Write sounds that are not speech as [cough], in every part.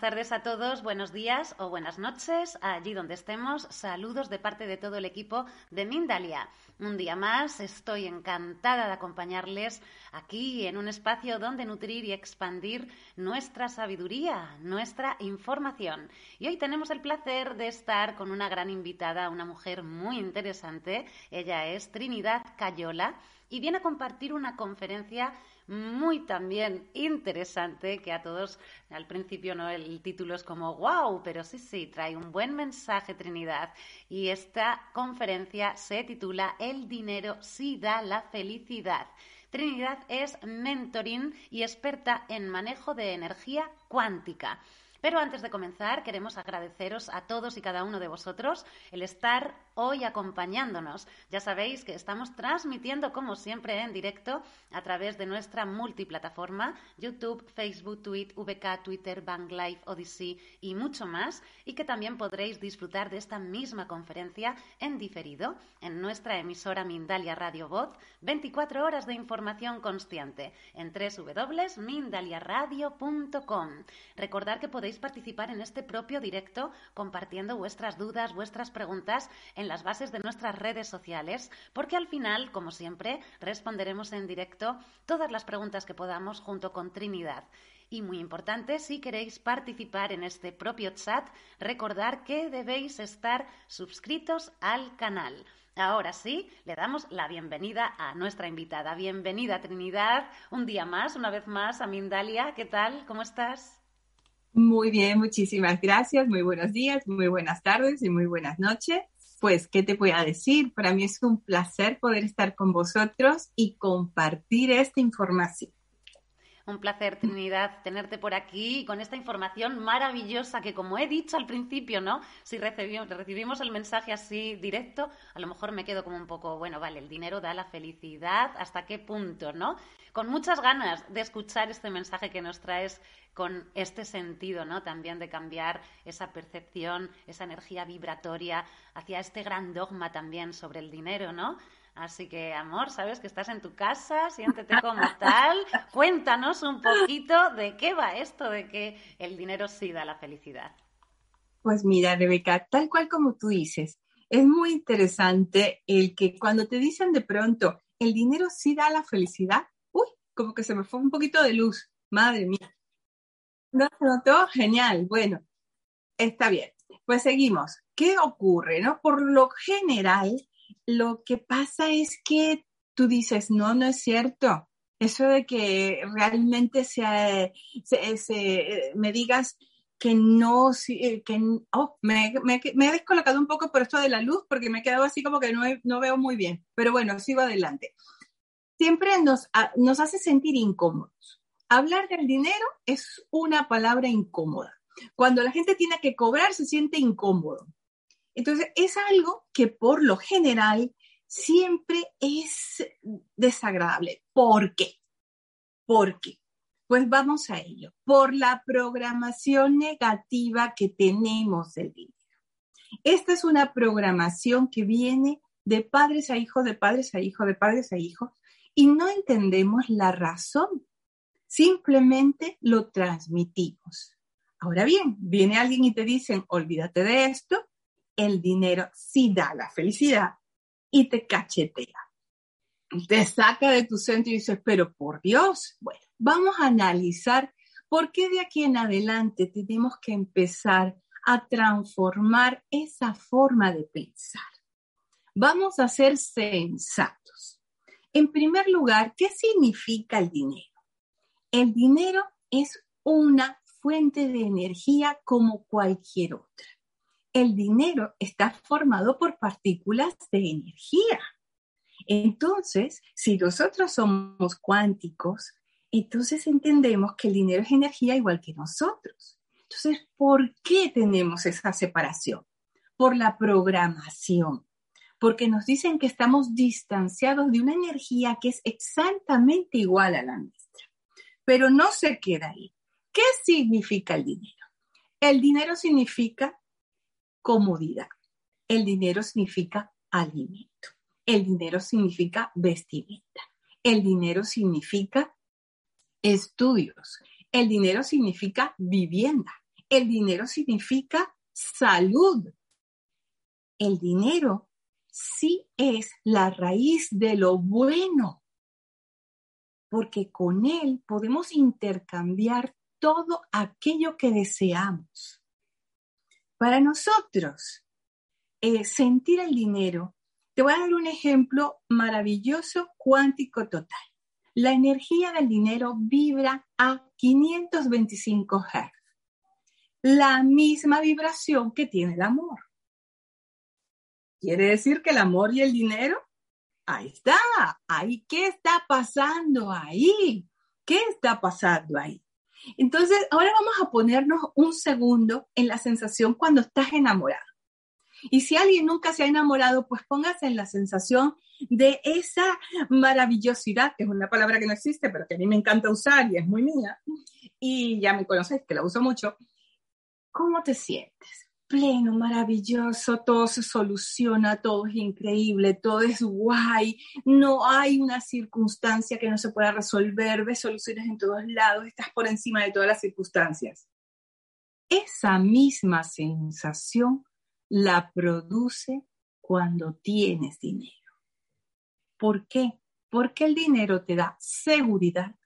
Buenas tardes a todos, buenos días o buenas noches, allí donde estemos. Saludos de parte de todo el equipo de Mindalia. Un día más, estoy encantada de acompañarles aquí en un espacio donde nutrir y expandir nuestra sabiduría, nuestra información. Y hoy tenemos el placer de estar con una gran invitada, una mujer muy interesante. Ella es Trinidad Cayola y viene a compartir una conferencia muy también interesante que a todos al principio no el título es como wow, pero sí sí trae un buen mensaje Trinidad y esta conferencia se titula El dinero sí da la felicidad. Trinidad es mentoring y experta en manejo de energía cuántica. Pero antes de comenzar, queremos agradeceros a todos y cada uno de vosotros el estar hoy acompañándonos. Ya sabéis que estamos transmitiendo, como siempre, en directo a través de nuestra multiplataforma, YouTube, Facebook, Twitter, VK, Twitter, Live, Odyssey y mucho más, y que también podréis disfrutar de esta misma conferencia en diferido en nuestra emisora Mindalia Radio Voz, 24 horas de información constante en www.mindaliaradio.com. Recordar que podéis participar en este propio directo compartiendo vuestras dudas, vuestras preguntas en las bases de nuestras redes sociales, porque al final, como siempre, responderemos en directo todas las preguntas que podamos junto con Trinidad. Y muy importante, si queréis participar en este propio chat, recordar que debéis estar suscritos al canal. Ahora sí, le damos la bienvenida a nuestra invitada. Bienvenida, Trinidad, un día más, una vez más, a Mindalia. ¿Qué tal? ¿Cómo estás? Muy bien, muchísimas gracias. Muy buenos días, muy buenas tardes y muy buenas noches pues, ¿qué te voy a decir? Para mí es un placer poder estar con vosotros y compartir esta información. Un placer, Trinidad, tenerte por aquí con esta información maravillosa que, como he dicho al principio, ¿no? Si recibimos, el mensaje así directo, a lo mejor me quedo como un poco, bueno, vale, el dinero da la felicidad, ¿hasta qué punto, no? Con muchas ganas de escuchar este mensaje que nos traes con este sentido, ¿no? También de cambiar esa percepción, esa energía vibratoria hacia este gran dogma también sobre el dinero, ¿no? Así que, amor, sabes que estás en tu casa, siéntete como tal. [laughs] Cuéntanos un poquito de qué va esto de que el dinero sí da la felicidad. Pues mira, Rebeca, tal cual como tú dices, es muy interesante el que cuando te dicen de pronto, el dinero sí da la felicidad, uy, como que se me fue un poquito de luz, madre mía. ¿No se notó? Genial. Bueno, está bien. Pues seguimos. ¿Qué ocurre? No? Por lo general, lo que pasa es que tú dices, no, no es cierto. Eso de que realmente se, me digas que no, eh, que, oh, me, he descolocado un poco por esto de la luz porque me he quedado así como que no, no veo muy bien. Pero bueno, sigo adelante. Siempre nos, nos hace sentir incómodos hablar del dinero es una palabra incómoda. Cuando la gente tiene que cobrar, se siente incómodo. Entonces, es algo que por lo general siempre es desagradable. ¿Por qué? ¿Por qué? Pues vamos a ello. Por la programación negativa que tenemos del dinero. Esta es una programación que viene de padres a hijos, de padres a hijos, de padres a hijos, y no entendemos la razón Simplemente lo transmitimos. Ahora bien, viene alguien y te dicen, olvídate de esto, el dinero sí da la felicidad y te cachetea. Te saca de tu centro y dices, pero por Dios, bueno, vamos a analizar por qué de aquí en adelante tenemos que empezar a transformar esa forma de pensar. Vamos a ser sensatos. En primer lugar, ¿qué significa el dinero? El dinero es una fuente de energía como cualquier otra. El dinero está formado por partículas de energía. Entonces, si nosotros somos cuánticos, entonces entendemos que el dinero es energía igual que nosotros. Entonces, ¿por qué tenemos esa separación? Por la programación, porque nos dicen que estamos distanciados de una energía que es exactamente igual a la nuestra. Pero no se queda ahí. ¿Qué significa el dinero? El dinero significa comodidad. El dinero significa alimento. El dinero significa vestimenta. El dinero significa estudios. El dinero significa vivienda. El dinero significa salud. El dinero sí es la raíz de lo bueno, porque con él podemos intercambiar todo aquello que deseamos. Para nosotros, eh, sentir el dinero, te voy a dar un ejemplo maravilloso, cuántico total. La energía del dinero vibra a 525 Hz la misma vibración que tiene el amor. Quiere decir que el amor y el dinero, ahí está, ahí, ¿qué está pasando ahí? ¿Qué está pasando ahí? Entonces, ahora vamos a ponernos un segundo en la sensación cuando estás enamorado. Y si alguien nunca se ha enamorado, pues póngase en la sensación de esa maravillosidad, que es una palabra que no existe, pero que a mí me encanta usar y es muy mía, y ya me conocéis que la uso mucho, ¿Cómo te sientes? Pleno, maravilloso, todo se soluciona, todo es increíble, todo es guay, no hay una circunstancia que no se pueda resolver, ves soluciones en todos lados, estás por encima de todas las circunstancias. Esa misma sensación la produce cuando tienes dinero. ¿Por qué? Porque el dinero te da seguridad,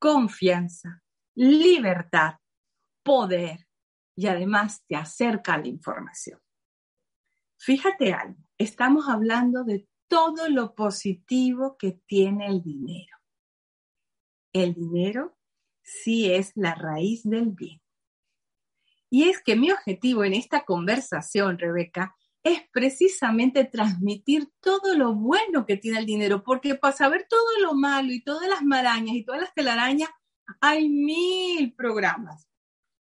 confianza, libertad, poder, y además te acerca a la información. Fíjate algo, estamos hablando de todo lo positivo que tiene el dinero. El dinero sí es la raíz del bien. Y es que mi objetivo en esta conversación, Rebeca, es precisamente transmitir todo lo bueno que tiene el dinero, porque para saber todo lo malo y todas las marañas y todas las telarañas, hay mil programas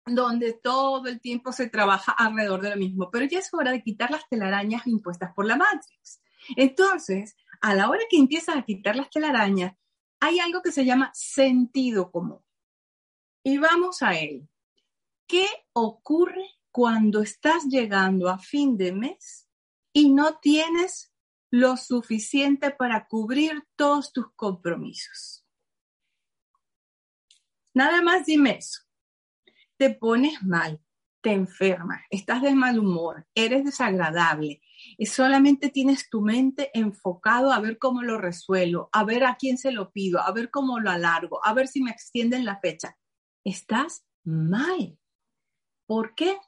donde todo el tiempo se trabaja alrededor de lo mismo, pero ya es hora de quitar las telarañas impuestas por la Matrix. Entonces, a la hora que empiezas a quitar las telarañas, hay algo que se llama sentido común. Y vamos a él. ¿Qué ocurre cuando estás llegando a fin de mes y no tienes lo suficiente para cubrir todos tus compromisos? Nada más dime eso te pones mal, te enfermas, estás de mal humor, eres desagradable y solamente tienes tu mente enfocado a ver cómo lo resuelvo, a ver a quién se lo pido, a ver cómo lo alargo, a ver si me extienden la fecha. Estás mal. ¿Por qué?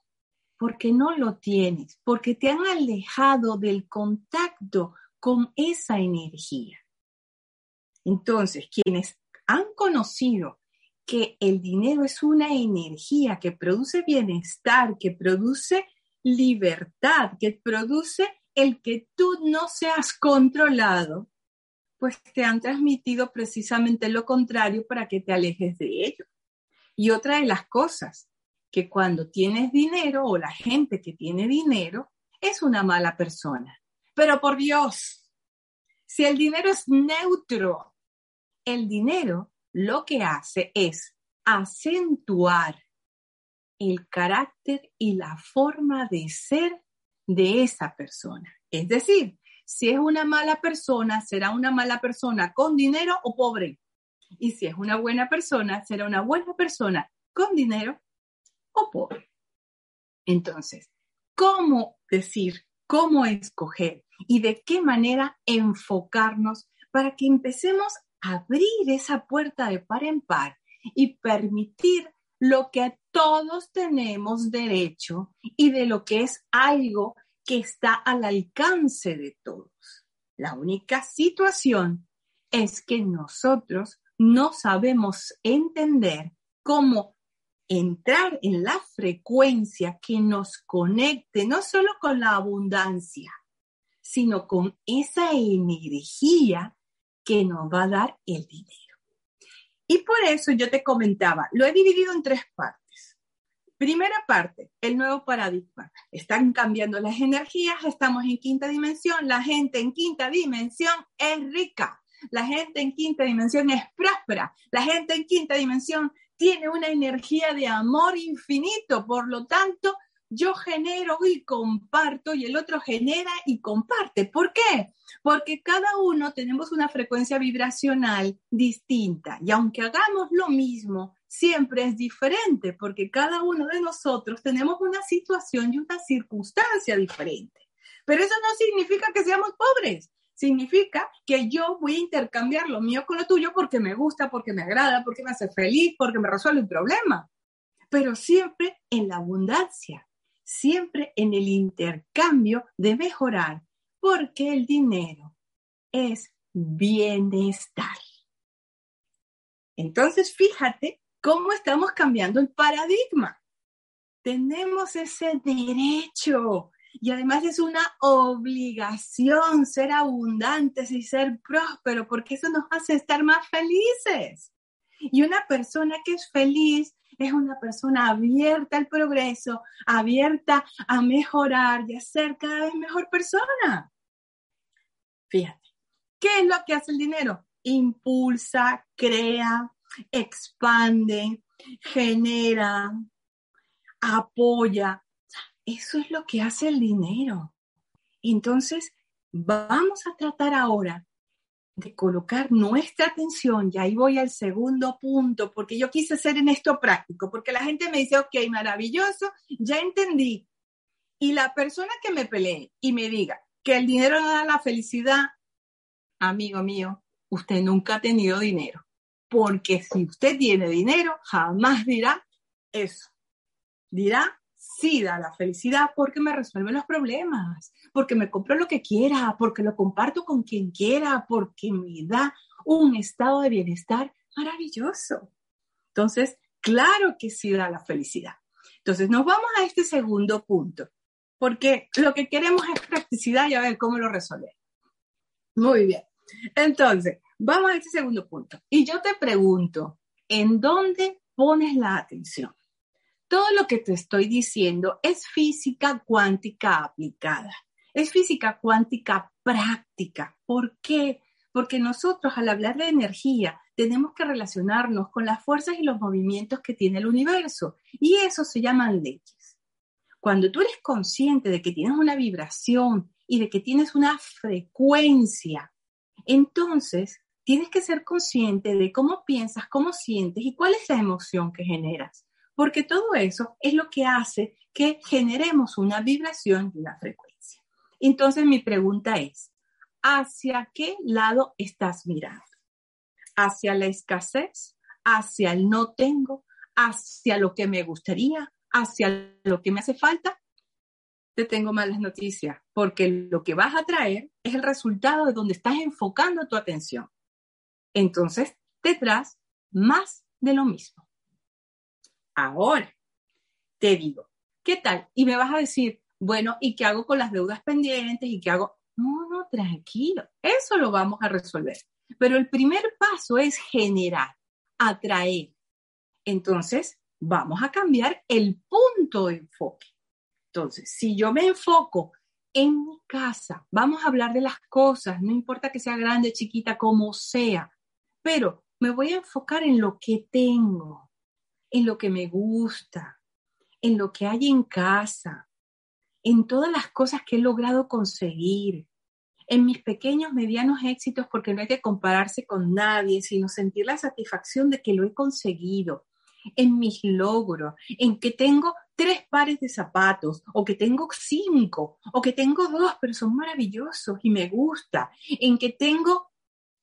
Porque no lo tienes, porque te han alejado del contacto con esa energía. Entonces, quienes han conocido que el dinero es una energía que produce bienestar, que produce libertad, que produce el que tú no seas controlado, pues te han transmitido precisamente lo contrario para que te alejes de ello. Y otra de las cosas, que cuando tienes dinero o la gente que tiene dinero es una mala persona. Pero por Dios, si el dinero es neutro, el dinero lo que hace es acentuar el carácter y la forma de ser de esa persona. Es decir, si es una mala persona, será una mala persona con dinero o pobre. Y si es una buena persona, será una buena persona con dinero o pobre. Entonces, ¿cómo decir, cómo escoger y de qué manera enfocarnos para que empecemos abrir esa puerta de par en par y permitir lo que todos tenemos derecho y de lo que es algo que está al alcance de todos. La única situación es que nosotros no sabemos entender cómo entrar en la frecuencia que nos conecte no solo con la abundancia, sino con esa energía que nos va a dar el dinero. Y por eso yo te comentaba, lo he dividido en tres partes. Primera parte, el nuevo paradigma. Están cambiando las energías, estamos en quinta dimensión, la gente en quinta dimensión es rica, la gente en quinta dimensión es próspera, la gente en quinta dimensión tiene una energía de amor infinito, por lo tanto, yo genero y comparto y el otro genera y comparte. ¿Por qué? Porque cada uno tenemos una frecuencia vibracional distinta y aunque hagamos lo mismo, siempre es diferente porque cada uno de nosotros tenemos una situación y una circunstancia diferente. Pero eso no significa que seamos pobres. Significa que yo voy a intercambiar lo mío con lo tuyo porque me gusta, porque me agrada, porque me hace feliz, porque me resuelve un problema. Pero siempre en la abundancia siempre en el intercambio de mejorar, porque el dinero es bienestar. Entonces, fíjate cómo estamos cambiando el paradigma. Tenemos ese derecho y además es una obligación ser abundantes y ser prósperos porque eso nos hace estar más felices. Y una persona que es feliz es una persona abierta al progreso, abierta a mejorar y a ser cada vez mejor persona. Fíjate, ¿qué es lo que hace el dinero? Impulsa, crea, expande, genera, apoya. Eso es lo que hace el dinero. Entonces, vamos a tratar ahora de colocar nuestra atención, y ahí voy al segundo punto, porque yo quise ser en esto práctico, porque la gente me dice, ok, maravilloso, ya entendí. Y la persona que me pelee y me diga que el dinero no da la felicidad, amigo mío, usted nunca ha tenido dinero, porque si usted tiene dinero, jamás dirá eso. Dirá, sí da la felicidad porque me resuelve los problemas, porque me compro lo que quiera, porque lo comparto con quien quiera, porque me da un estado de bienestar maravilloso. Entonces, claro que sí da la felicidad. Entonces, nos vamos a este segundo punto, porque lo que queremos es practicidad y a ver cómo lo resolver. Muy bien. Entonces, vamos a este segundo punto. Y yo te pregunto, ¿en dónde pones la atención? Todo lo que te estoy diciendo es física cuántica aplicada, es física cuántica práctica. ¿Por qué? Porque nosotros al hablar de energía tenemos que relacionarnos con las fuerzas y los movimientos que tiene el universo y eso se llaman leyes. Cuando tú eres consciente de que tienes una vibración y de que tienes una frecuencia, entonces tienes que ser consciente de cómo piensas, cómo sientes y cuál es la emoción que generas porque todo eso es lo que hace que generemos una vibración y una frecuencia. Entonces mi pregunta es, ¿hacia qué lado estás mirando? ¿Hacia la escasez? ¿Hacia el no tengo? ¿Hacia lo que me gustaría? ¿Hacia lo que me hace falta? Te tengo malas noticias, porque lo que vas a traer es el resultado de donde estás enfocando tu atención. Entonces, te traes más de lo mismo. Ahora, te digo, ¿qué tal? Y me vas a decir, bueno, ¿y qué hago con las deudas pendientes? ¿Y qué hago? No, no, tranquilo, eso lo vamos a resolver. Pero el primer paso es generar, atraer. Entonces, vamos a cambiar el punto de enfoque. Entonces, si yo me enfoco en mi casa, vamos a hablar de las cosas, no importa que sea grande, chiquita, como sea, pero me voy a enfocar en lo que tengo en lo que me gusta, en lo que hay en casa, en todas las cosas que he logrado conseguir, en mis pequeños, medianos éxitos, porque no hay que compararse con nadie, sino sentir la satisfacción de que lo he conseguido, en mis logros, en que tengo tres pares de zapatos, o que tengo cinco, o que tengo dos, pero son maravillosos y me gusta, en que tengo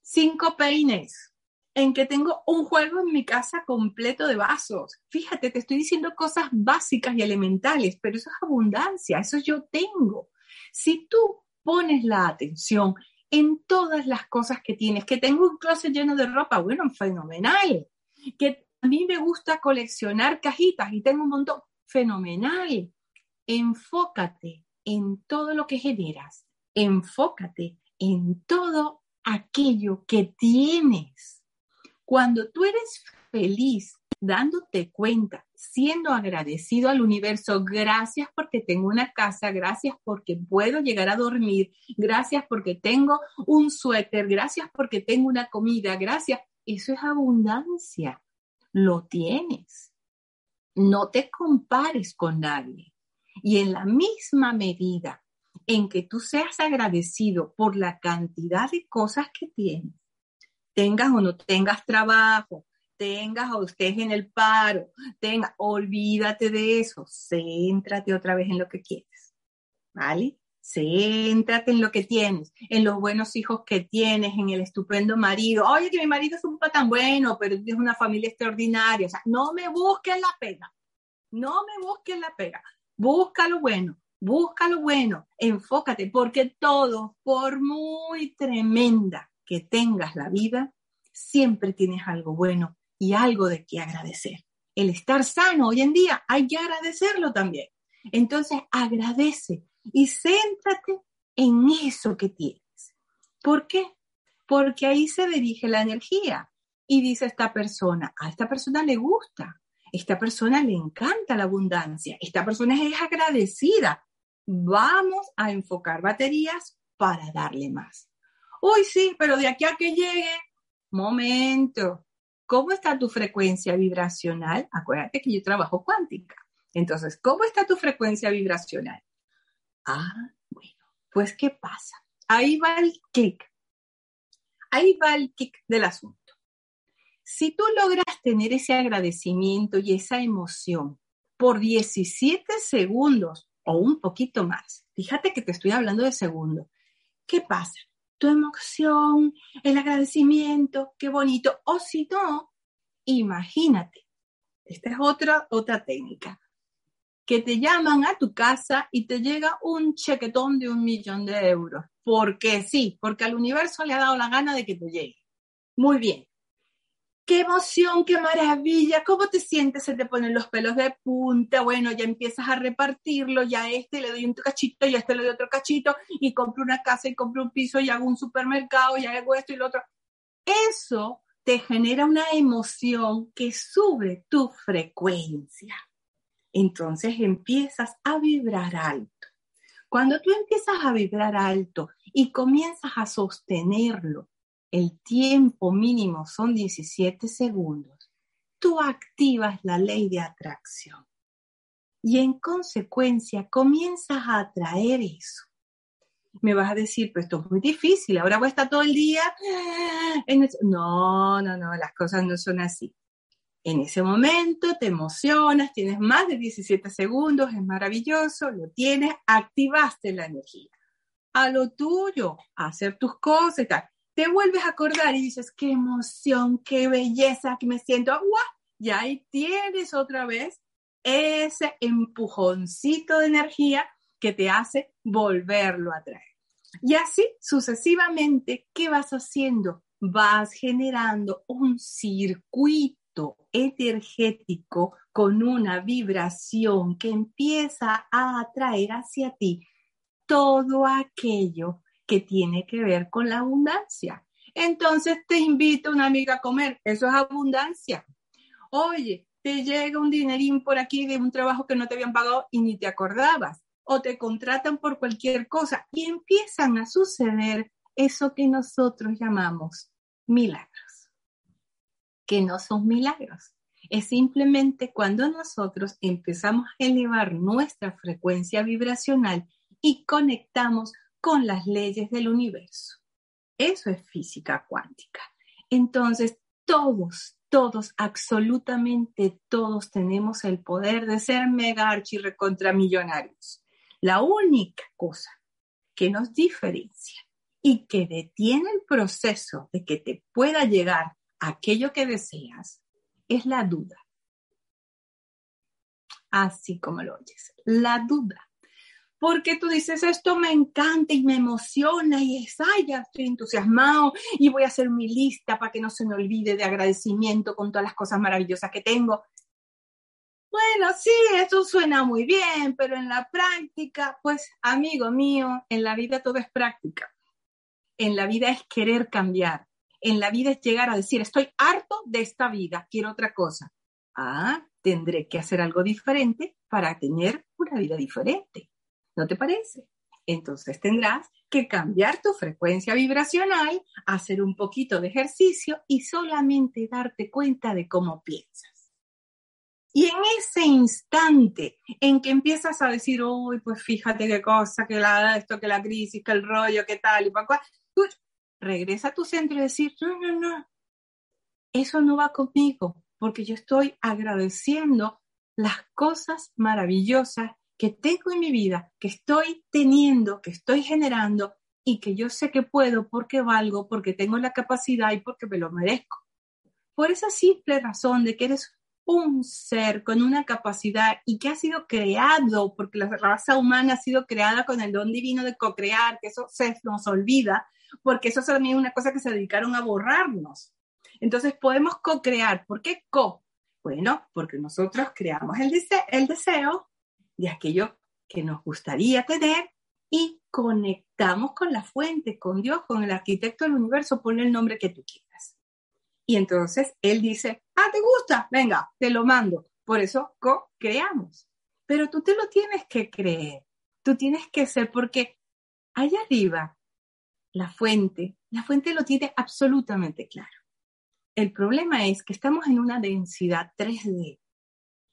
cinco peines, en que tengo un juego en mi casa completo de vasos. Fíjate, te estoy diciendo cosas básicas y elementales, pero eso es abundancia, eso yo tengo. Si tú pones la atención en todas las cosas que tienes, que tengo un closet lleno de ropa, bueno, fenomenal. Que a mí me gusta coleccionar cajitas y tengo un montón, fenomenal. Enfócate en todo lo que generas enfócate en todo aquello que tienes. Cuando tú eres feliz dándote cuenta, siendo agradecido al universo, gracias porque tengo una casa, gracias porque puedo llegar a dormir, gracias porque tengo un suéter, gracias porque tengo una comida, gracias. Eso es abundancia. Lo tienes. No te compares con nadie. Y en la misma medida en que tú seas agradecido por la cantidad de cosas que tienes, tengas o no tengas trabajo, tengas o estés en el paro, tenga, olvídate de eso, céntrate otra vez en lo que quieres, ¿vale? Céntrate en lo que tienes, en los buenos hijos que tienes, en el estupendo marido. Oye, que mi marido es un tan bueno, pero es una familia extraordinaria. O sea, no me busques la pega, no me busques la pega, busca lo bueno, busca lo bueno, enfócate, porque todo, por muy tremenda que tengas la vida, siempre tienes algo bueno y algo de qué agradecer. El estar sano hoy en día hay que agradecerlo también. Entonces, agradece y céntrate en eso que tienes. ¿Por qué? Porque ahí se dirige la energía y dice esta persona, a esta persona le gusta, esta persona le encanta la abundancia, esta persona es agradecida. Vamos a enfocar baterías para darle más. Uy, sí, pero de aquí a que llegue, momento, ¿Cómo está tu frecuencia vibracional? Acuérdate que yo trabajo cuántica. Entonces, ¿cómo está tu frecuencia vibracional? Ah, bueno, pues ¿qué pasa? Ahí va el clic. Ahí va el clic del asunto. Si tú logras tener ese agradecimiento y esa emoción por 17 segundos o un poquito más, fíjate que te estoy hablando de segundos, ¿qué pasa? Tu emoción, el agradecimiento, qué bonito. O si no, imagínate, esta es otra, otra técnica, que te llaman a tu casa y te llega un chequetón de un millón de euros. Porque sí, porque al universo le ha dado la gana de que te llegue. Muy bien qué emoción, qué maravilla, ¿cómo te sientes? Se te ponen los pelos de punta, bueno, ya empiezas a repartirlo, ya a este le doy un cachito, y a este le doy otro cachito, y compro una casa y compro un piso y hago un supermercado y hago esto y lo otro. Eso te genera una emoción que sube tu frecuencia. Entonces empiezas a vibrar alto. Cuando tú empiezas a vibrar alto y comienzas a sostenerlo el tiempo mínimo son 17 segundos, tú activas la ley de atracción y en consecuencia comienzas a atraer eso. Me vas a decir, pues esto es muy difícil, ahora voy a estar todo el día en No, no, no, las cosas no son así. En ese momento te emocionas, tienes más de 17 segundos, es maravilloso, lo tienes, activaste la energía. A lo tuyo, a hacer tus cosas, tal te vuelves a acordar y dices, qué emoción, qué belleza, que me siento, agua. Y ahí tienes otra vez ese empujoncito de energía que te hace volverlo a traer. Y así sucesivamente, ¿qué vas haciendo? Vas generando un circuito energético con una vibración que empieza a atraer hacia ti todo aquello que tiene que ver con la abundancia. Entonces te invito una amiga a comer, eso es abundancia. Oye, te llega un dinerín por aquí de un trabajo que no te habían pagado y ni te acordabas, o te contratan por cualquier cosa y empiezan a suceder eso que nosotros llamamos milagros, que no son milagros. Es simplemente cuando nosotros empezamos a elevar nuestra frecuencia vibracional y conectamos con las leyes del universo. Eso es física cuántica. Entonces, todos, todos, absolutamente todos tenemos el poder de ser mega archi millonarios. La única cosa que nos diferencia y que detiene el proceso de que te pueda llegar aquello que deseas es la duda. Así como lo oyes, la duda porque tú dices, esto me encanta y me emociona y es, ay, estoy entusiasmado y voy a hacer mi lista para que no se me olvide de agradecimiento con todas las cosas maravillosas que tengo. bueno, sí, eso suena muy bien, pero en la práctica, pues amigo mío, en la vida todo es práctica. En la vida es querer cambiar. En la vida es llegar a decir, estoy harto de esta vida, quiero otra cosa. Ah, tendré que hacer algo diferente para tener una vida diferente. ¿No te parece? Entonces tendrás que cambiar tu frecuencia vibracional, hacer un poquito de ejercicio y solamente darte cuenta de cómo piensas. Y en ese instante en que empiezas a decir, uy, pues fíjate qué cosa, que la, esto, que la crisis, que el rollo, que tal y para cual, tú regresa a tu centro y decir, no, no, no, eso no va conmigo, porque yo estoy agradeciendo las cosas maravillosas que tengo en mi vida, que estoy teniendo, que estoy generando y que yo sé que puedo porque valgo, porque tengo la capacidad y porque me lo merezco. Por esa simple razón de que eres un ser con una capacidad y que ha sido creado, porque la raza humana ha sido creada con el don divino de co-crear, que eso se nos olvida, porque eso también es una cosa que se dedicaron a borrarnos. Entonces podemos co-crear. ¿Por qué co? Bueno, porque nosotros creamos el, el deseo de aquello que nos gustaría tener y conectamos con la fuente, con Dios, con el arquitecto del universo, ponle el nombre que tú quieras. Y entonces él dice, ah, ¿te gusta? Venga, te lo mando. Por eso co-creamos. Pero tú te lo tienes que creer, tú tienes que ser, porque allá arriba, la fuente, la fuente lo tiene absolutamente claro. El problema es que estamos en una densidad 3D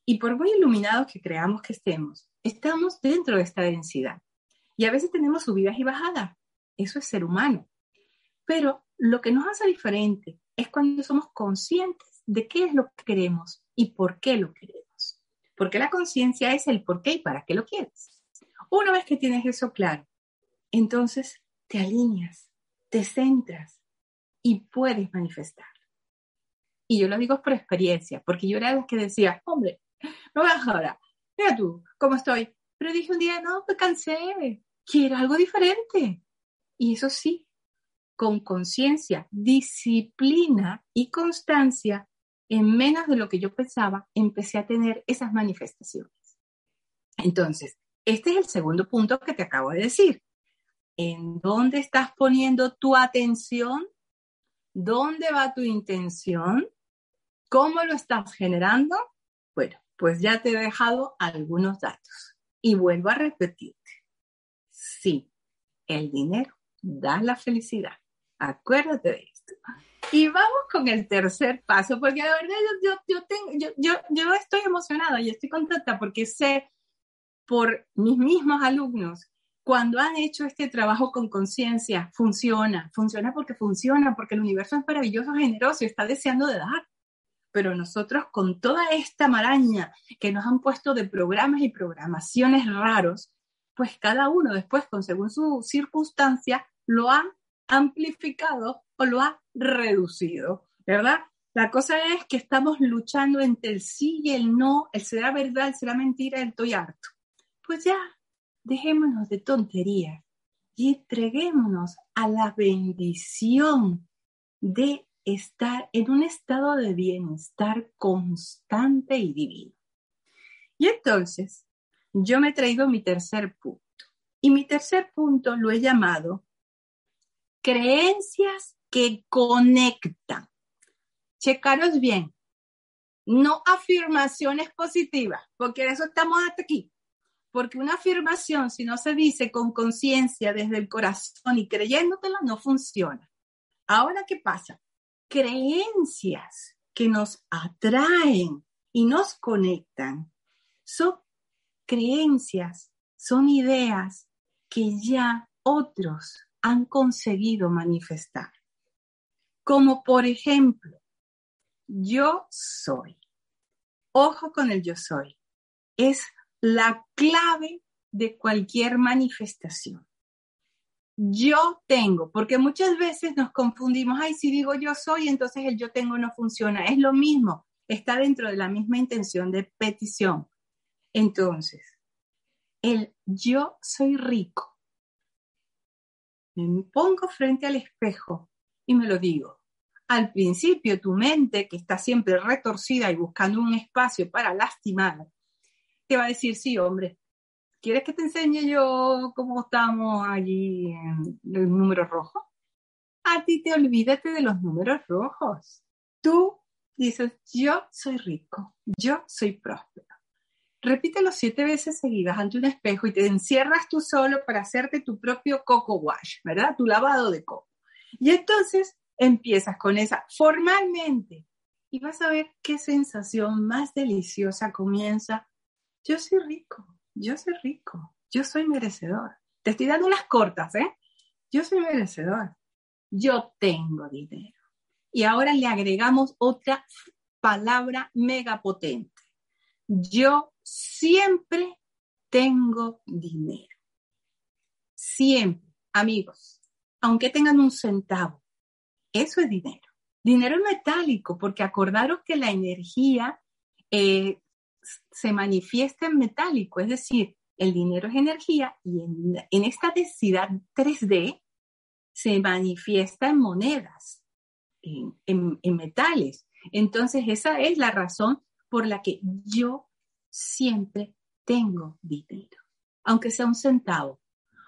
y por muy iluminados que creamos que estemos, estamos dentro de esta densidad. Y a veces tenemos subidas y bajadas. Eso es ser humano. Pero lo que nos hace diferente es cuando somos conscientes de qué es lo que queremos y por qué lo queremos. Porque la conciencia es el por qué y para qué lo quieres. Una vez que tienes eso claro, entonces te alineas, te centras y puedes manifestar. Y yo lo digo por experiencia, porque yo era las que decía, hombre, no veas ahora, mira tú, ¿cómo estoy? Pero dije un día, no, me cansé, quiero algo diferente. Y eso sí, con conciencia, disciplina y constancia, en menos de lo que yo pensaba, empecé a tener esas manifestaciones. Entonces, este es el segundo punto que te acabo de decir. ¿En dónde estás poniendo tu atención? ¿Dónde va tu intención? ¿Cómo lo estás generando? Bueno, pues ya te he dejado algunos datos. Y vuelvo a repetirte. Sí, el dinero da la felicidad. Acuérdate de esto. Y vamos con el tercer paso, porque la verdad yo, yo, tengo, yo, yo, yo estoy emocionada y estoy contenta porque sé por mis mismos alumnos, cuando han hecho este trabajo con conciencia, funciona, funciona porque funciona, porque el universo es maravilloso, generoso y está deseando de dar pero nosotros con toda esta maraña que nos han puesto de programas y programaciones raros, pues cada uno después, con según su circunstancia, lo ha amplificado o lo ha reducido, ¿verdad? La cosa es que estamos luchando entre el sí y el no, el será verdad, el será mentira, el estoy harto. Pues ya, dejémonos de tonterías y entreguémonos a la bendición de estar en un estado de bienestar constante y divino. Y entonces, yo me traigo mi tercer punto. Y mi tercer punto lo he llamado creencias que conectan. Checaros bien. No afirmaciones positivas, porque eso estamos hasta aquí. Porque una afirmación, si no se dice con conciencia desde el corazón y creyéndotela, no funciona. Ahora, ¿qué pasa? Creencias que nos atraen y nos conectan son creencias, son ideas que ya otros han conseguido manifestar. Como por ejemplo, yo soy. Ojo con el yo soy. Es la clave de cualquier manifestación yo tengo, porque muchas veces nos confundimos, ay, si digo yo soy, entonces el yo tengo no funciona. Es lo mismo, está dentro de la misma intención de petición. Entonces, el yo soy rico. Me pongo frente al espejo y me lo digo. al principio tu mente, que está siempre retorcida y buscando un espacio para lastimar, te va a decir, sí, hombre, ¿quieres que te enseñe yo cómo estamos allí en los números rojos? A ti te olvídate de los números rojos. Tú dices, yo soy rico, yo soy próspero. Repítelo siete veces seguidas ante un espejo y te encierras tú solo para hacerte tu propio coco wash, ¿verdad? Tu lavado de coco. Y entonces empiezas con esa formalmente y vas a ver qué sensación más deliciosa comienza. Yo soy rico, yo soy rico, yo soy merecedor. Te estoy dando unas cortas, ¿eh? Yo soy merecedor. Yo tengo dinero. Y ahora le agregamos otra palabra mega potente. Yo siempre tengo dinero. Siempre, amigos, aunque tengan un centavo, eso es dinero. Dinero metálico, porque acordaros que la energía eh, se manifiesta en metálico, es decir, el dinero es energía y en, esta densidad 3D se manifiesta en monedas, en metales. Entonces, esa es la razón por la que yo siempre tengo dinero, aunque sea un centavo.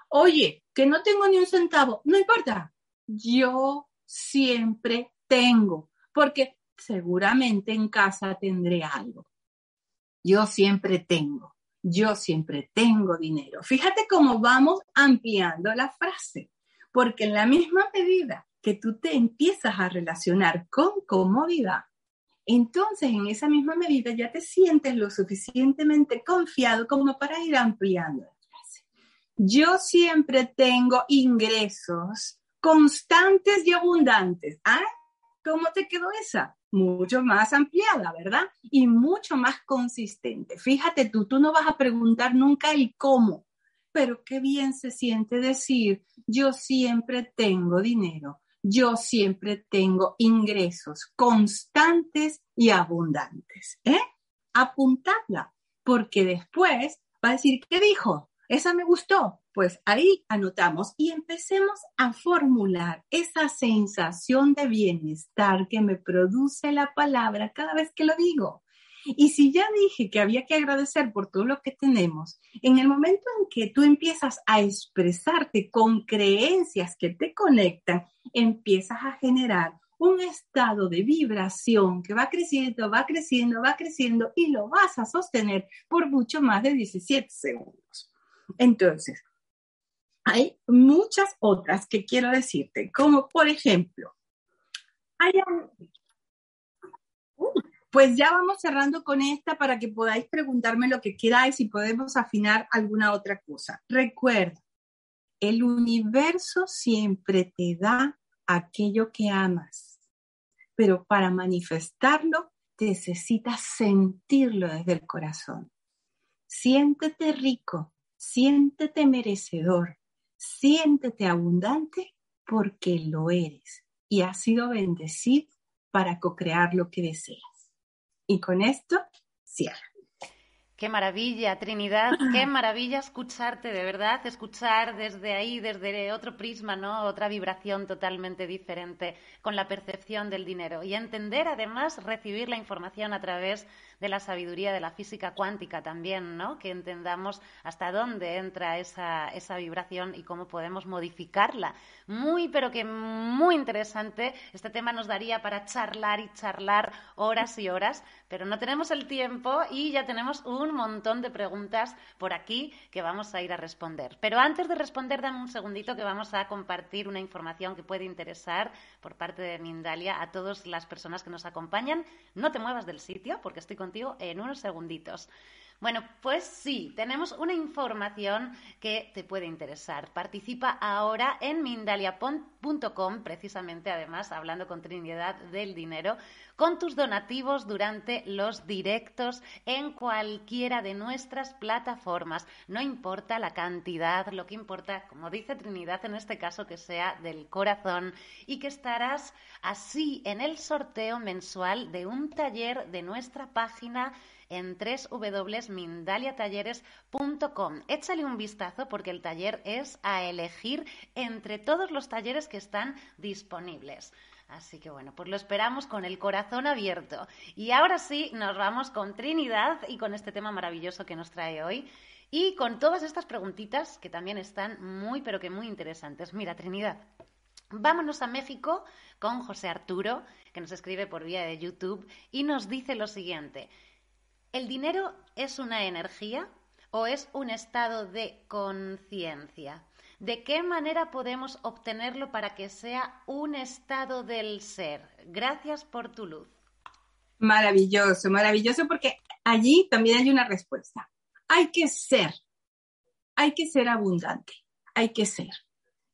Oye, que no tengo ni un centavo, no importa, yo siempre tengo, porque seguramente en casa tendré algo. Yo siempre tengo, yo siempre tengo dinero. Fíjate cómo vamos ampliando la frase, porque en la misma medida que tú te empiezas a relacionar con comodidad, entonces en esa misma medida ya te sientes lo suficientemente confiado como para ir ampliando la frase. Yo siempre tengo ingresos constantes y abundantes. ¿Ah? ¿Cómo te quedó esa? Mucho más ampliada, ¿verdad? Y mucho más consistente. Fíjate tú, tú no vas a preguntar nunca el cómo, pero qué bien se siente decir, yo siempre tengo dinero yo siempre tengo ingresos constantes y abundantes. ¿eh? Apuntadla, porque después va a decir, ¿qué dijo? Esa me gustó. Pues ahí anotamos y empecemos a formular esa sensación de bienestar que me produce la palabra cada vez que lo digo. Y si ya dije que había que agradecer por todo lo que tenemos, en el momento en que tú empiezas a expresarte con creencias que te conectan, empiezas a generar un estado de vibración que va creciendo, va creciendo, va creciendo y lo vas a sostener por mucho más de 17 segundos. Entonces, hay muchas otras que quiero decirte, como por ejemplo, pues ya vamos cerrando con esta para que podáis preguntarme lo que queráis y podemos afinar alguna otra cosa. Recuerda, el universo siempre te da aquello que amas, pero para manifestarlo necesitas sentirlo desde el corazón. Siéntete rico, siéntete merecedor, siéntete abundante porque lo eres y has sido bendecido para co-crear lo que deseas. Y con esto cierra. Qué maravilla, Trinidad, qué maravilla escucharte, de verdad, escuchar desde ahí, desde otro prisma, ¿no? Otra vibración totalmente diferente con la percepción del dinero y entender además recibir la información a través de la sabiduría de la física cuántica también, ¿no? Que entendamos hasta dónde entra esa, esa vibración y cómo podemos modificarla. Muy, pero que muy interesante. Este tema nos daría para charlar y charlar horas y horas, pero no tenemos el tiempo y ya tenemos un montón de preguntas por aquí que vamos a ir a responder. Pero antes de responder, dame un segundito que vamos a compartir una información que puede interesar por parte de Mindalia a todas las personas que nos acompañan. No te muevas del sitio porque estoy contigo en unos segunditos. Bueno, pues sí, tenemos una información que te puede interesar. Participa ahora en mindalia.com, precisamente además hablando con Trinidad del Dinero, con tus donativos durante los directos en cualquiera de nuestras plataformas. No importa la cantidad, lo que importa, como dice Trinidad en este caso, que sea del corazón y que estarás así en el sorteo mensual de un taller de nuestra página en www.mindaliatalleres.com. Échale un vistazo porque el taller es a elegir entre todos los talleres que están disponibles. Así que bueno, pues lo esperamos con el corazón abierto. Y ahora sí, nos vamos con Trinidad y con este tema maravilloso que nos trae hoy. Y con todas estas preguntitas que también están muy, pero que muy interesantes. Mira, Trinidad, vámonos a México con José Arturo, que nos escribe por vía de YouTube y nos dice lo siguiente. ¿El dinero es una energía o es un estado de conciencia? ¿De qué manera podemos obtenerlo para que sea un estado del ser? Gracias por tu luz. Maravilloso, maravilloso porque allí también hay una respuesta. Hay que ser, hay que ser abundante, hay que ser.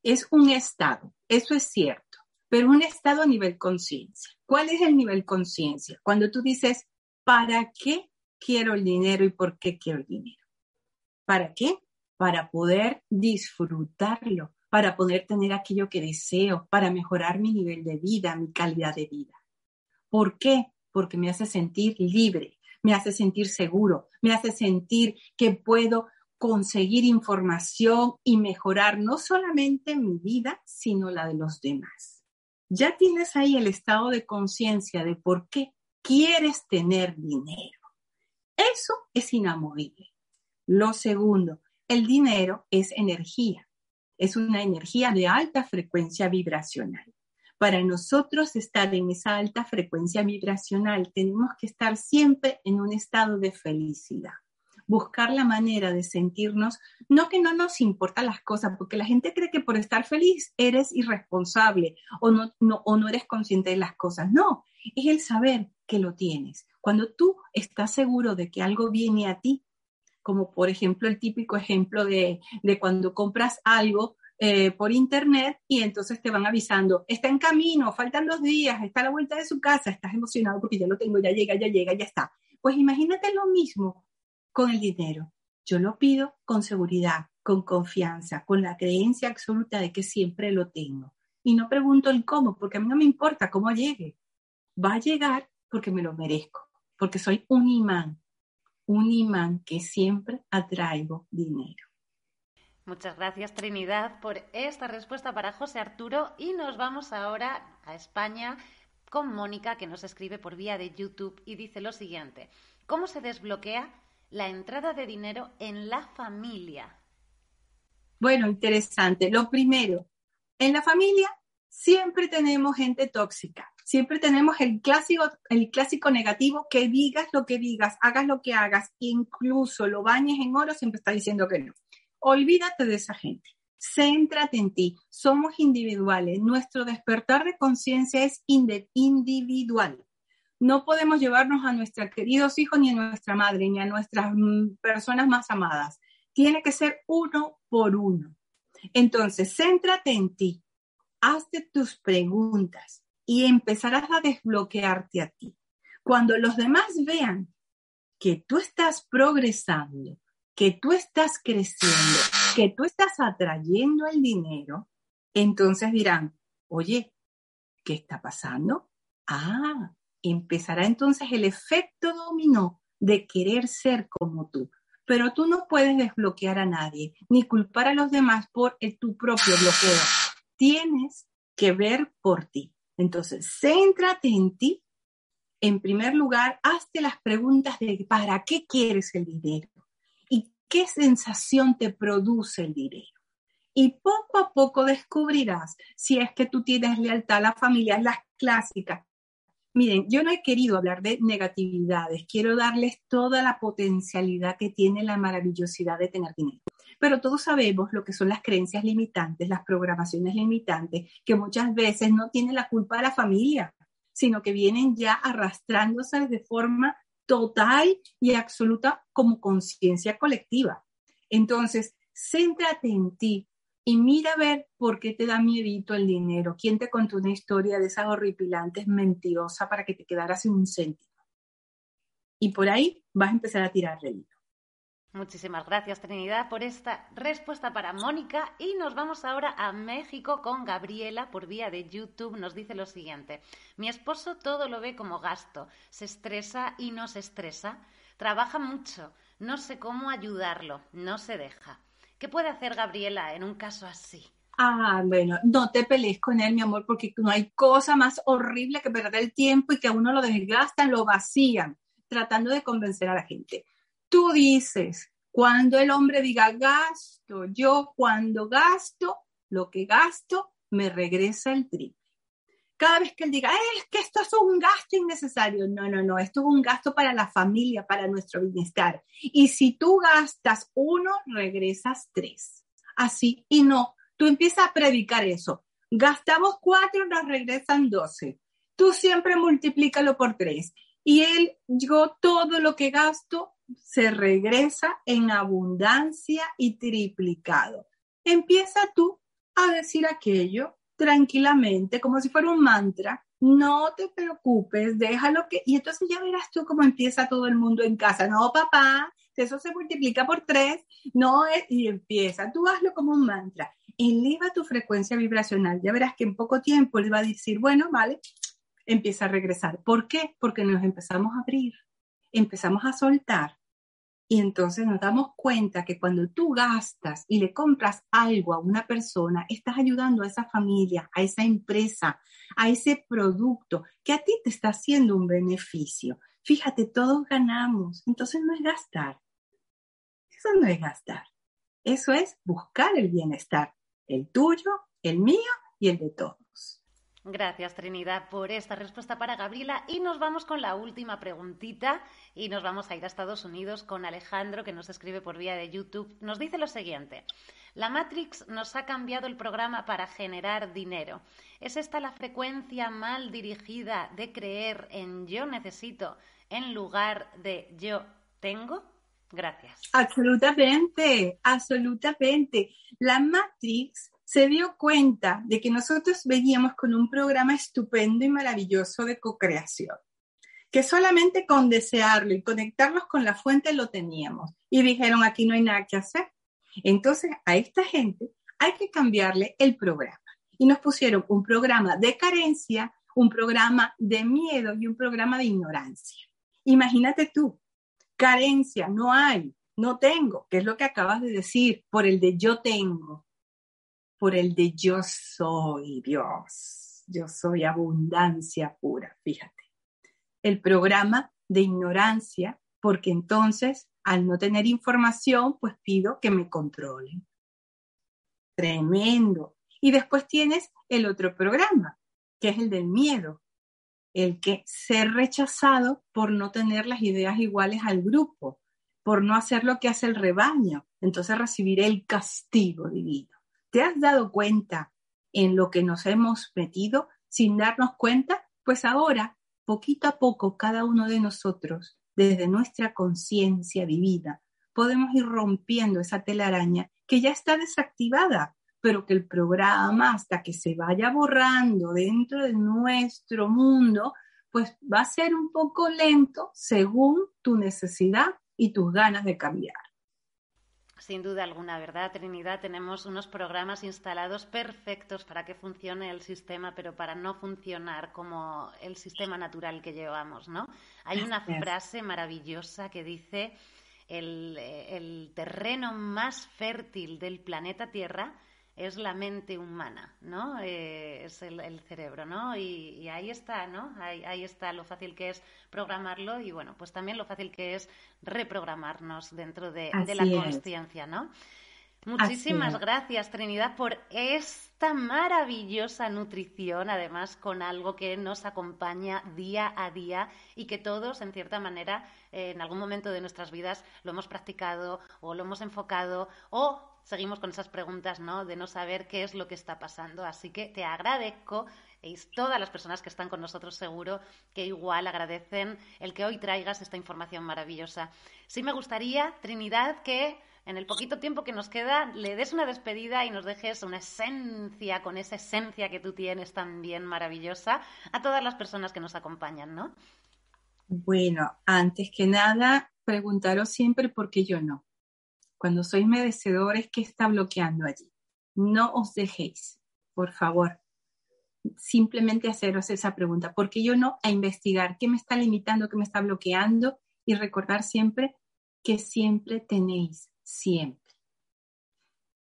Es un estado, eso es cierto, pero un estado a nivel conciencia. ¿Cuál es el nivel conciencia? Cuando tú dices, ¿para qué quiero el dinero y por qué quiero el dinero? ¿Para qué? para poder disfrutarlo, para poder tener aquello que deseo, para mejorar mi nivel de vida, mi calidad de vida. ¿Por qué? Porque me hace sentir libre, me hace sentir seguro, me hace sentir que puedo conseguir información y mejorar no solamente mi vida, sino la de los demás. Ya tienes ahí el estado de conciencia de por qué quieres tener dinero. Eso es inamovible. Lo segundo, el dinero es energía, es una energía de alta frecuencia vibracional. Para nosotros estar en esa alta frecuencia vibracional, tenemos que estar siempre en un estado de felicidad buscar la manera de sentirnos, no que no nos importan las cosas, porque la gente cree que por estar feliz eres irresponsable o no, no, o no eres consciente de las cosas. No, es el saber que lo tienes. Cuando tú estás seguro de que algo viene a ti, como por ejemplo el típico ejemplo de, cuando compras algo eh, por internet y entonces te van avisando, está en camino, faltan dos días, está a la vuelta de su casa, estás emocionado porque ya lo tengo, ya llega, ya llega, ya está. Pues imagínate lo mismo con el dinero. Yo lo pido con seguridad, con confianza, con la creencia absoluta de que siempre lo tengo. Y no pregunto el cómo, porque a mí no me importa cómo llegue. Va a llegar porque me lo merezco, porque soy un imán un imán que siempre atraigo dinero. Muchas gracias Trinidad por esta respuesta para José Arturo y nos vamos ahora a España con Mónica que nos escribe por vía de YouTube y dice lo siguiente, ¿cómo se desbloquea la entrada de dinero en la familia? Bueno, interesante. Lo primero, en la familia siempre tenemos gente tóxica. Siempre tenemos el clásico, el clásico negativo, que digas lo que digas, hagas lo que hagas, incluso lo bañes en oro, siempre está diciendo que no. Olvídate de esa gente. Céntrate en ti. Somos individuales. Nuestro despertar de conciencia es individual. No podemos llevarnos a nuestros queridos hijos, ni a nuestra madre, ni a nuestras mm, personas más amadas. Tiene que ser uno por uno. Entonces, céntrate en ti. Hazte tus preguntas y empezarás a desbloquearte a ti. Cuando los demás vean que tú estás progresando, que tú estás creciendo, que tú estás atrayendo el dinero, entonces dirán, oye, ¿qué está pasando? Ah, empezará entonces el efecto dominó de querer ser como tú. Pero tú no puedes desbloquear a nadie, ni culpar a los demás por tu propio bloqueo. Tienes que ver por ti. Entonces, céntrate en ti. En primer lugar, hazte las preguntas de ¿para qué quieres el dinero? ¿Y qué sensación te produce el dinero? Y poco a poco descubrirás si es que tú tienes lealtad a la familia, las clásicas. Miren, yo no he querido hablar de negatividades, quiero darles toda la potencialidad que tiene la maravillosidad de tener dinero. Pero todos sabemos lo que son las creencias limitantes, las programaciones limitantes, que muchas veces no tienen la culpa de la familia, sino que vienen ya arrastrándose de forma total y absoluta como conciencia colectiva. Entonces, céntrate en ti y mira a ver por qué te da miedito el dinero. ¿Quién te contó una historia de esas horripilantes mentirosa para que te quedaras sin un céntimo? Y por ahí vas a empezar a tirar rédito. Muchísimas gracias, Trinidad, por esta respuesta para Mónica. Y nos vamos ahora a México con Gabriela por vía de YouTube. Nos dice lo siguiente. Mi esposo todo lo ve como gasto. Se estresa y no se estresa. Trabaja mucho. No sé cómo ayudarlo. No se deja. ¿Qué puede hacer Gabriela en un caso así? Ah, bueno, no te pelees con él, mi amor, porque no hay cosa más horrible que perder el tiempo y que a uno lo desgastan, lo vacían, tratando de convencer a la gente. Tú dices, cuando el hombre diga gasto, yo cuando gasto, lo que gasto, me regresa el triple. Cada vez que él diga, es que esto es un gasto innecesario. No, no, no, esto es un gasto para la familia, para nuestro bienestar. Y si tú gastas uno, regresas tres. Así, y no, Tú empiezas a predicar eso. Gastamos cuatro, nos regresan doce. Tú siempre multiplícalo por tres. Y él, yo todo lo que gasto se regresa en abundancia y triplicado. Empieza tú a decir aquello tranquilamente, como si fuera un mantra. No te preocupes, déjalo que... Y entonces ya verás tú cómo empieza todo el mundo en casa. No, papá, eso se multiplica por tres, no es... Y empieza, tú hazlo como un mantra eleva tu frecuencia vibracional. Ya verás que en poco tiempo él va a decir, bueno, vale, empieza a regresar. ¿Por qué? Porque nos empezamos a abrir, empezamos a soltar. Y entonces nos damos cuenta que cuando tú gastas y le compras algo a una persona, estás ayudando a esa familia, a esa empresa, a ese producto que a ti te está haciendo un beneficio. Fíjate, todos ganamos. Entonces no es gastar. Eso no es gastar. Eso es buscar el bienestar el tuyo, el mío y el de todos. Gracias, Trinidad, por esta respuesta para Gabriela. Y nos vamos con la última preguntita y nos vamos a ir a Estados Unidos con Alejandro, que nos escribe por vía de YouTube. Nos dice lo siguiente. La Matrix nos ha cambiado el programa para generar dinero. ¿Es esta la frecuencia mal dirigida de creer en yo necesito en lugar de yo tengo? Gracias. Absolutamente, absolutamente. La Matrix se dio cuenta de que nosotros veníamos con un programa estupendo y maravilloso de co-creación, que solamente con desearlo y conectarnos con la fuente lo teníamos. Y dijeron, aquí no hay nada que hacer. Entonces, a esta gente hay que cambiarle el programa. Y nos pusieron un programa de carencia, un programa de miedo y un programa de ignorancia. Imagínate tú, Carencia, no hay, no tengo, que es lo que acabas de decir, por el de yo tengo, por el de yo soy Dios, yo soy abundancia pura, fíjate. El programa de ignorancia, porque entonces al no tener información, pues pido que me controlen. Tremendo. Y después tienes el otro programa, que es el del miedo, el que ser rechazado por no tener las ideas iguales al grupo, por no hacer lo que hace el rebaño, entonces recibiré el castigo divino. ¿Te has dado cuenta en lo que nos hemos metido sin darnos cuenta? Pues ahora, poquito a poco, cada uno de nosotros, desde nuestra conciencia vivida, podemos ir rompiendo esa telaraña que ya está desactivada pero que el programa, hasta que se vaya borrando dentro de nuestro mundo, pues va a ser un poco lento según tu necesidad y tus ganas de cambiar. Sin duda alguna, ¿verdad, Trinidad? Tenemos unos programas instalados perfectos para que funcione el sistema, pero para no funcionar como el sistema natural que llevamos, ¿no? Hay una frase maravillosa que dice, el, el terreno más fértil del planeta Tierra es la mente humana, ¿no? Eh, es el, cerebro, ¿no? Y, ahí está, ¿no? Ahí, está lo fácil que es programarlo y, bueno, pues también lo fácil que es reprogramarnos dentro de, la conciencia, ¿no? Muchísimas gracias, Trinidad, por esta maravillosa nutrición, además con algo que nos acompaña día a día y que todos, en cierta manera, en algún momento de nuestras vidas lo hemos practicado o lo hemos enfocado o seguimos con esas preguntas, ¿no? De no saber qué es lo que está pasando. Así que te agradezco y todas las personas que están con nosotros seguro que igual agradecen el que hoy traigas esta información maravillosa. Sí me gustaría, Trinidad, que en el poquito tiempo que nos queda le des una despedida y nos dejes una esencia con esa esencia que tú tienes también maravillosa a todas las personas que nos acompañan, ¿no? Bueno, antes que nada, preguntaros siempre por qué yo no. Cuando sois merecedores, ¿qué está bloqueando allí? No os dejéis, por favor. Simplemente haceros esa pregunta. ¿Por qué yo no? A investigar qué me está limitando, qué me está bloqueando y recordar siempre que siempre tenéis, siempre.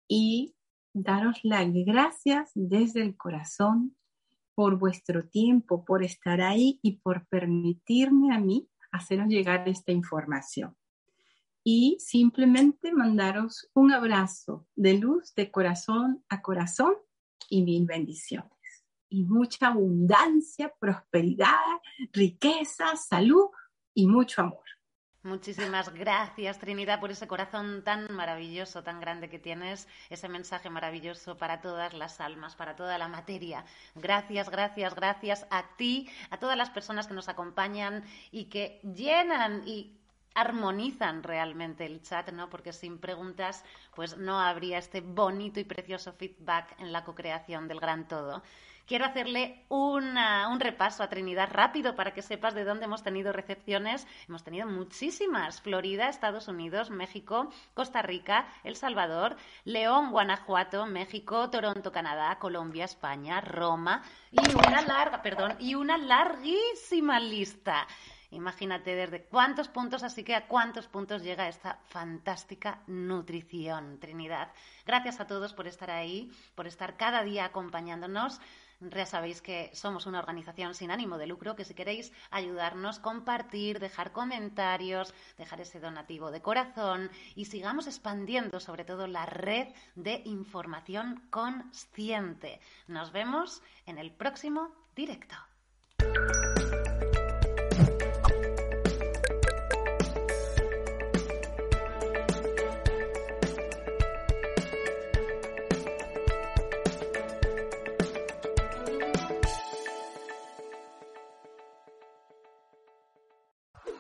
Y daros las gracias desde el corazón por vuestro tiempo, por estar ahí y por permitirme a mí haceros llegar esta información. Y simplemente mandaros un abrazo de luz de corazón a corazón y mil bendiciones. Y mucha abundancia, prosperidad, riqueza, salud y mucho amor. Muchísimas gracias, Trinidad, por ese corazón tan maravilloso, tan grande que tienes, ese mensaje maravilloso para todas las almas, para toda la materia. Gracias, gracias, gracias a ti, a todas las personas que nos acompañan y que llenan y armonizan realmente el chat, ¿no? Porque sin preguntas, pues no habría este bonito y precioso feedback en la co-creación del gran todo quiero hacerle un repaso a Trinidad rápido para que sepas de dónde hemos tenido recepciones. Hemos tenido muchísimas. Florida, Estados Unidos, México, Costa Rica, El Salvador, León, Guanajuato, México, Toronto, Canadá, Colombia, España, Roma y una larga, perdón, y una larguísima lista. Imagínate desde cuántos puntos, así que a cuántos puntos llega esta fantástica nutrición, Trinidad. Gracias a todos por estar ahí, por estar cada día acompañándonos. Ya sabéis que somos una organización sin ánimo de lucro, que si queréis ayudarnos, compartir, dejar comentarios, dejar ese donativo de corazón y sigamos expandiendo sobre todo la red de información consciente. Nos vemos en el próximo directo.